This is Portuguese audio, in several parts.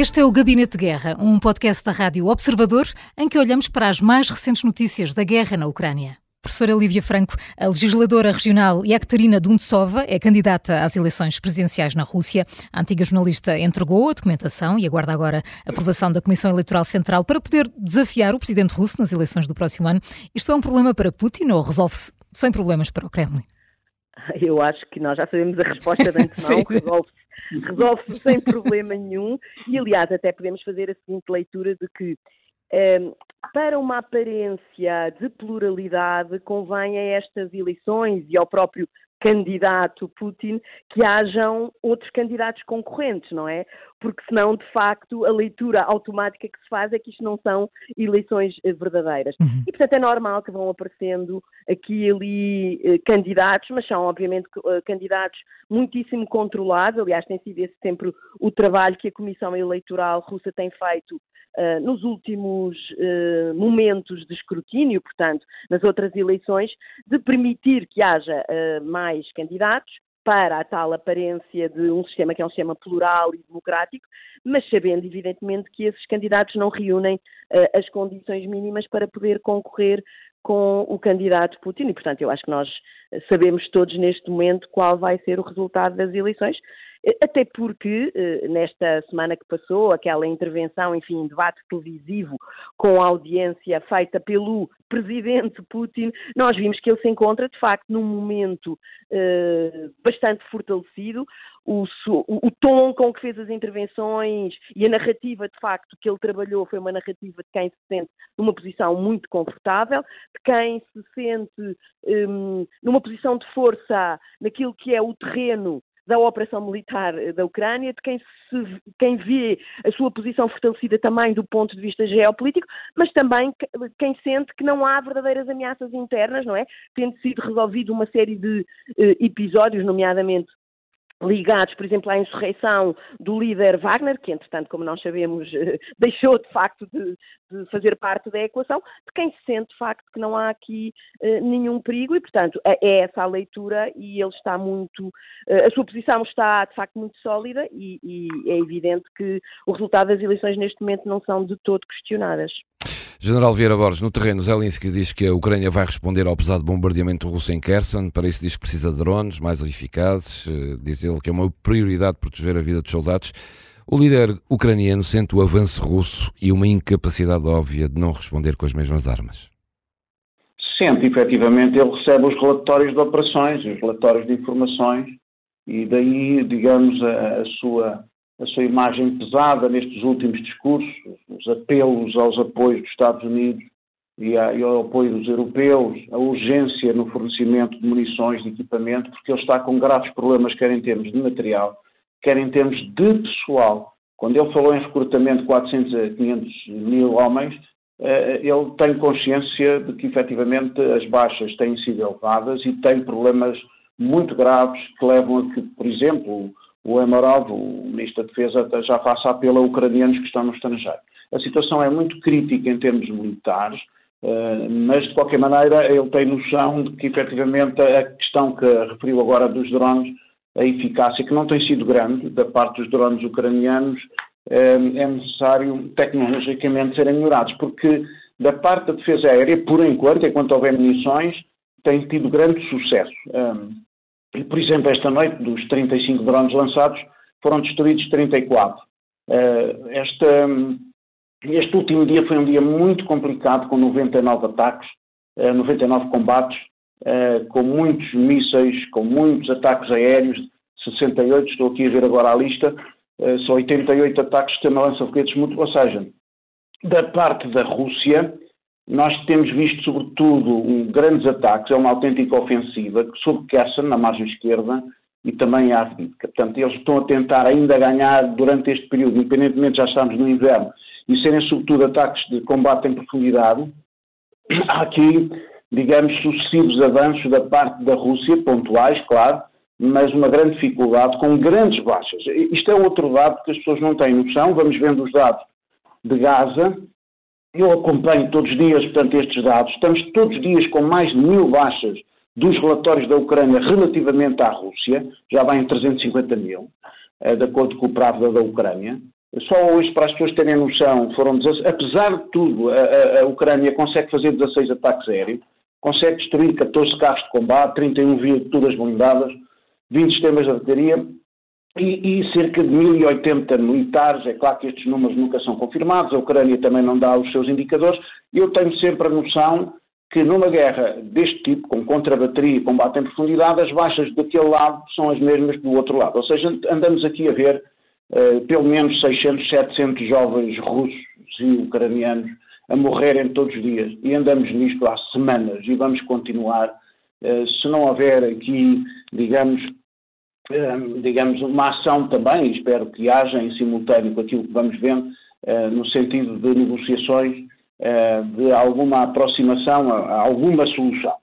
Este é o Gabinete de Guerra, um podcast da Rádio Observador em que olhamos para as mais recentes notícias da guerra na Ucrânia. Professora Lívia Franco, a legisladora regional Ekaterina Duntsova é candidata às eleições presidenciais na Rússia. A antiga jornalista entregou a documentação e aguarda agora a aprovação da Comissão Eleitoral Central para poder desafiar o presidente russo nas eleições do próximo ano. Isto é um problema para Putin ou resolve-se sem problemas para o Kremlin? Eu acho que nós já sabemos a resposta de antemão, resolve-se resolve-se sem problema nenhum. E, aliás, até podemos fazer a seguinte leitura de que um, para uma aparência de pluralidade, convém a estas eleições e ao próprio candidato Putin que hajam outros candidatos concorrentes, não é? Porque senão, de facto, a leitura automática que se faz é que isto não são eleições eh, verdadeiras. Uhum. E, portanto, é normal que vão aparecendo aqui e ali eh, candidatos, mas são, obviamente, eh, candidatos muitíssimo controlados. Aliás, tem sido esse sempre o trabalho que a Comissão Eleitoral russa tem feito Uh, nos últimos uh, momentos de escrutínio, portanto, nas outras eleições, de permitir que haja uh, mais candidatos para a tal aparência de um sistema que é um sistema plural e democrático, mas sabendo, evidentemente, que esses candidatos não reúnem as condições mínimas para poder concorrer com o candidato Putin. E, portanto, eu acho que nós sabemos todos neste momento qual vai ser o resultado das eleições. Até porque, eh, nesta semana que passou, aquela intervenção, enfim, debate televisivo com audiência feita pelo presidente Putin, nós vimos que ele se encontra, de facto, num momento uh, bastante fortalecido. O, o, o, tom com que fez as intervenções e a narrativa, de facto, que ele trabalhou foi uma narrativa de quem se sente numa posição muito confortável, de quem se sente um, numa posição de força naquilo que é o terreno da operação militar da Ucrânia, de quem, se, quem vê a sua posição fortalecida também do ponto de vista geopolítico, mas também quem sente que não há verdadeiras ameaças internas, não é? Tendo sido resolvido uma série de eh, episódios, nomeadamente ligados, por exemplo, à insurreição do líder Wagner, que entretanto, como nós sabemos, deixou de facto de, de fazer parte da equação, de quem se sente de facto que não há aqui uh, nenhum perigo e, portanto, é, é essa a leitura e ele está muito, uh, a sua posição está de facto muito sólida e, e é evidente que o resultado das eleições neste momento não são de todo questionadas. General Vieira Borges, no terreno, Zelensky diz que a Ucrânia vai responder ao pesado bombardeamento russo em Kherson. Para isso diz que precisa de drones mais eficazes. Eh, diz ele que é uma prioridade proteger a vida dos soldados. O líder ucraniano sente o avanço russo e uma incapacidade óbvia de não responder com as mesmas armas. Sente, efetivamente, ele recebe os relatórios de operações, os relatórios de informações, e daí, digamos, a, a sua a sua imagem pesada nestes últimos discursos, os apelos aos apoios dos Estados Unidos e, ao apoio dos europeus, a urgência no fornecimento de munições, de equipamento, porque ele está com graves problemas, quer em termos de material, quer em termos de pessoal. Quando ele falou em recrutamento de 400 a 500 mil homens, eh, ele tem consciência de que efetivamente as baixas têm sido elevadas e tem problemas muito graves que levam a que, por exemplo, o Emarov, o Ministro da Defesa, já faça apelo a ucranianos que estão no estrangeiro. A situação é muito crítica em termos militares, eh, mas de qualquer maneira ele tem noção de que efetivamente a questão que referiu agora dos drones, a eficácia que não tem sido grande da parte dos drones ucranianos, eh, é necessário tecnologicamente serem melhorados, porque da parte da defesa aérea, por enquanto, enquanto houver munições, tem tido grande sucesso. Por exemplo, esta noite, dos 35 drones lançados, foram destruídos 34. Eh, esta, este último dia foi um dia muito complicado, com 99 ataques, 99 eh, combates, eh, com muitos mísseis, com muitos ataques aéreos, 68, estou aqui a ver agora a lista, são 88 ataques de sistema lança-foguetes mútuo, ou seja, da parte da Rússia, nós temos visto, sobretudo, um, grandes ataques, é uma autêntica ofensiva sobre Kherson, na margem esquerda, e também a Avdiivka. Portanto, eles estão a tentar ainda ganhar durante este período, independentemente já estamos no inverno, e serem, sobretudo, ataques de combate em profundidade. Há aqui, digamos, sucessivos avanços da parte da Rússia, pontuais, claro, mas uma grande dificuldade, com grandes baixas. Isto é outro dado que as pessoas não têm noção. Vamos vendo os dados de Gaza, eu acompanho todos os dias, portanto, estes dados. Estamos todos os dias com mais de mil baixas dos relatórios da Ucrânia relativamente à Rússia, já vai em 350 mil, eh, de acordo com o Pravda da Ucrânia. Só hoje, para as pessoas terem noção, foram apesar de tudo, a, a, Ucrânia consegue fazer 16 ataques aéreos, consegue destruir 14 carros de combate, 31 viaturas blindadas, 20 sistemas de artilharia e, e, cerca de 1.080 militares. É claro que estes números nunca são confirmados, a Ucrânia também não dá os seus indicadores. Eu tenho sempre a noção que numa guerra deste tipo, com contrabateria e combate em profundidade, as baixas daquele lado são as mesmas do outro lado. Ou seja, andamos aqui a ver uh, pelo menos 600, 700 jovens russos e ucranianos a morrerem todos os dias. E andamos nisto há semanas e vamos continuar. Uh, se não houver aqui, digamos, digamos, uma ação também, espero que haja em simultâneo com aquilo que vamos vendo, no sentido de negociações de alguma aproximação a, alguma solução.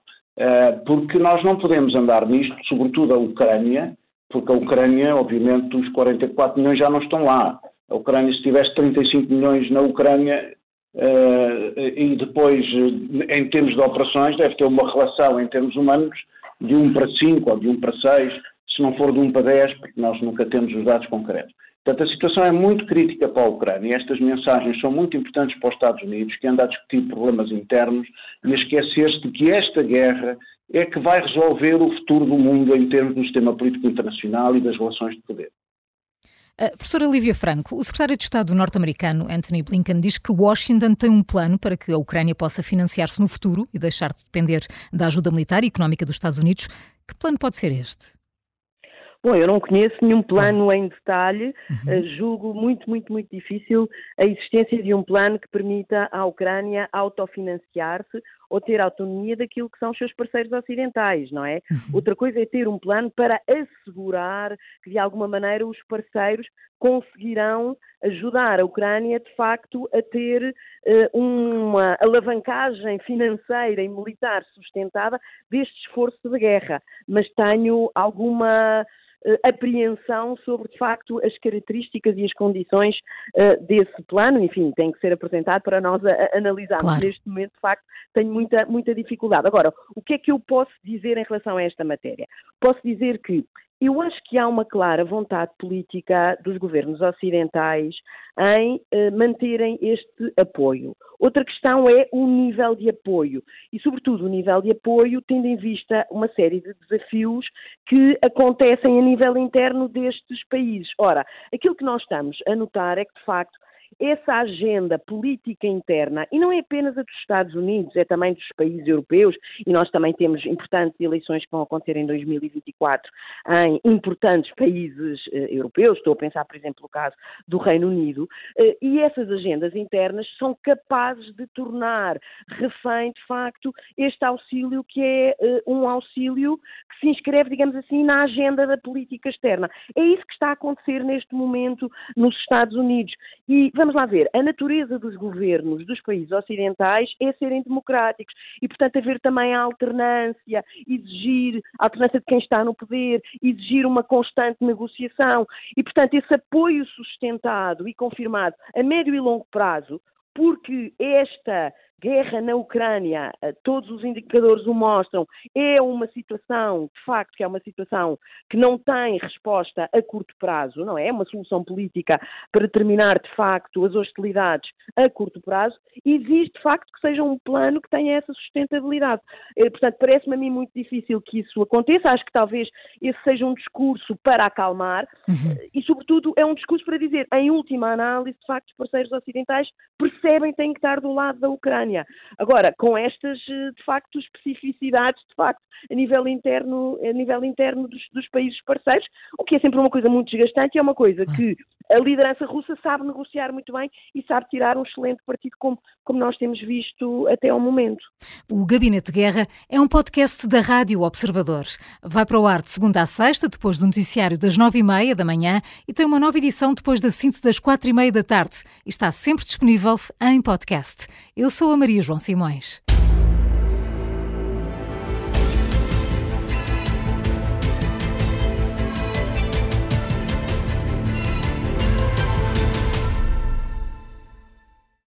Porque nós não podemos andar nisto, sobretudo a Ucrânia, porque a Ucrânia, obviamente, os 44 milhões já não estão lá. A Ucrânia, se tivesse 35 milhões na Ucrânia, e depois, em termos de operações, deve ter uma relação em termos humanos de 1 para 5 ou de 1 para 6, se não for de 1 para 10, porque nós nunca temos os dados concretos. Portanto, a situação é muito crítica para a Ucrânia e estas mensagens são muito importantes para os Estados Unidos, que anda a discutir problemas internos e a esquecer-se de que esta guerra é que vai resolver o futuro do mundo em termos do sistema político internacional e das relações de poder. A professora Lívia Franco, o secretário de Estado norte-americano Anthony Blinken diz que Washington tem um plano para que a Ucrânia possa financiar-se no futuro e deixar de depender da ajuda militar e económica dos Estados Unidos. Que plano pode ser este? Bom, eu não conheço nenhum plano em detalhe, uhum. Eh, julgo muito, muito, muito difícil a existência de um plano que permita à Ucrânia autofinanciar-se ou ter autonomia daquilo que são os seus parceiros ocidentais, não é? Uhum. Outra coisa é ter um plano para assegurar que, de alguma maneira, os parceiros conseguirão ajudar a Ucrânia, de facto, a ter uh, uma alavancagem financeira e militar sustentada deste esforço de guerra. Mas tenho alguma apreensão sobre, de facto, as características e as condições uh, desse plano. Enfim, tem que ser apresentado para nós analisarmos. Claro. Neste momento, de facto, tenho muita, muita dificuldade. Agora, o que é que eu posso dizer em relação a esta matéria? Posso dizer que eu acho que há uma clara vontade política dos governos ocidentais em eh, manterem este apoio. Outra questão é o nível de apoio e, sobretudo, o nível de apoio tendo em vista uma série de desafios que acontecem a nível interno destes países. Ora, aquilo que nós estamos a notar é que, de facto, essa agenda política interna, e não é apenas a dos Estados Unidos, é também dos países europeus, e nós também temos importantes eleições que vão acontecer em 2024 em importantes países eh, europeus, estou a pensar, por exemplo, no caso do Reino Unido, eh, e essas agendas internas são capazes de tornar refém, de facto, este auxílio que é eh, um auxílio que se inscreve, digamos assim, na agenda da política externa. É isso que está a acontecer neste momento nos Estados Unidos. E vamos lá ver, a natureza dos governos dos países ocidentais é serem democráticos e, portanto, haver também a alternância, exigir a alternância de quem está no poder, exigir uma constante negociação e, portanto, esse apoio sustentado e confirmado a médio e longo prazo, porque esta guerra na Ucrânia, eh, todos os indicadores o mostram, é uma situação, de facto, que é uma situação que não tem resposta a curto prazo, não é? É uma solução política para terminar, de facto, as hostilidades a curto prazo, e exige, de facto, que seja um plano que tenha essa sustentabilidade. Eh, portanto, parece-me a mim muito difícil que isso aconteça, acho que talvez esse seja um discurso para acalmar, uhum. Eh, e, sobretudo, é um discurso para dizer, em última análise, de facto, os parceiros ocidentais percebem que têm que estar do lado da Ucrânia. Agora, com estas, eh, de facto, especificidades, de facto, a nível interno, a nível interno dos, dos países parceiros, o que é sempre uma coisa muito desgastante e é uma coisa que a liderança russa sabe negociar muito bem e sabe tirar um excelente partido, como, como nós temos visto até ao momento. O Gabinete de Guerra é um podcast da Rádio Observador. Vai para o ar de segunda a sexta, depois do noticiário das nove e meia da manhã e tem uma nova edição depois da síntese das quatro e meia da tarde. Está sempre disponível em podcast. Eu sou a Maria João Simões.